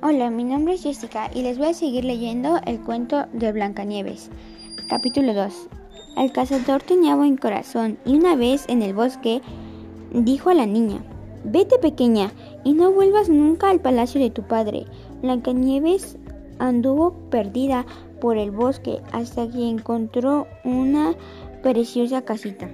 Hola, mi nombre es Jessica y les voy a seguir leyendo el cuento de Blancanieves. Capítulo 2. El cazador tenía buen corazón y una vez en el bosque dijo a la niña, Vete pequeña y no vuelvas nunca al palacio de tu padre. Blancanieves anduvo perdida por el bosque hasta que encontró una preciosa casita.